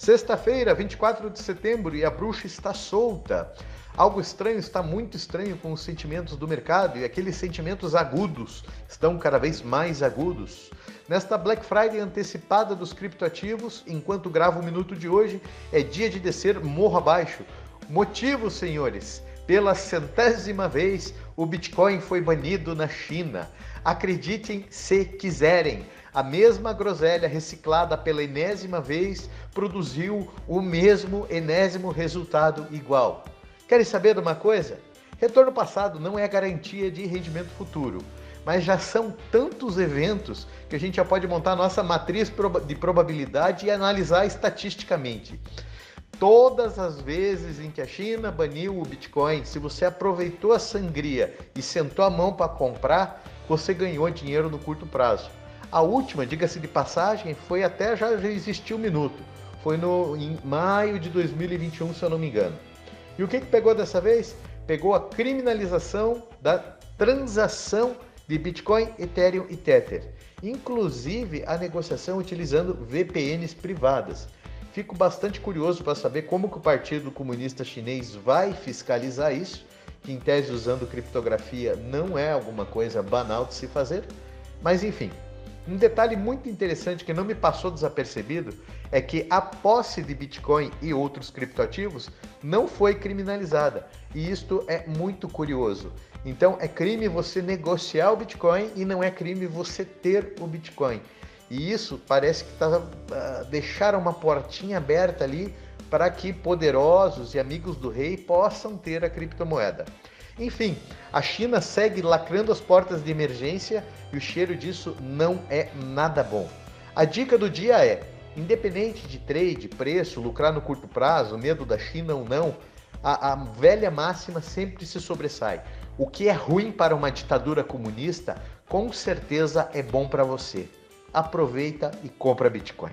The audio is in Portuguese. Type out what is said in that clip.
Sexta-feira, 24 de setembro, e a bruxa está solta. Algo estranho está muito estranho com os sentimentos do mercado e aqueles sentimentos agudos estão cada vez mais agudos. Nesta Black Friday antecipada dos criptoativos, enquanto gravo o minuto de hoje, é dia de descer morro abaixo. Motivo, senhores, pela centésima vez o Bitcoin foi banido na China. Acreditem se quiserem a mesma groselha reciclada pela enésima vez produziu o mesmo enésimo resultado igual. Querem saber de uma coisa? Retorno passado não é garantia de rendimento futuro, mas já são tantos eventos que a gente já pode montar nossa matriz de probabilidade e analisar estatisticamente. Todas as vezes em que a China baniu o Bitcoin, se você aproveitou a sangria e sentou a mão para comprar, você ganhou dinheiro no curto prazo. A última, diga-se de passagem, foi até já, existiu um minuto. Foi no, em maio de 2021, se eu não me engano. E o que, que pegou dessa vez? Pegou a criminalização da transação de Bitcoin, Ethereum e Tether. Inclusive a negociação utilizando VPNs privadas. Fico bastante curioso para saber como que o Partido Comunista Chinês vai fiscalizar isso, que em tese usando criptografia não é alguma coisa banal de se fazer. Mas enfim, um detalhe muito interessante que não me passou desapercebido é que a posse de Bitcoin e outros criptoativos não foi criminalizada. E isto é muito curioso. Então é crime você negociar o Bitcoin e não é crime você ter o Bitcoin. E isso parece que tá, uh, deixaram uma portinha aberta ali para que poderosos e amigos do rei possam ter a criptomoeda. Enfim, a China segue lacrando as portas de emergência e o cheiro disso não é nada bom. A dica do dia é: independente de trade, preço, lucrar no curto prazo, medo da China ou não, a, a velha máxima sempre se sobressai. O que é ruim para uma ditadura comunista, com certeza é bom para você. Aproveita e compra Bitcoin.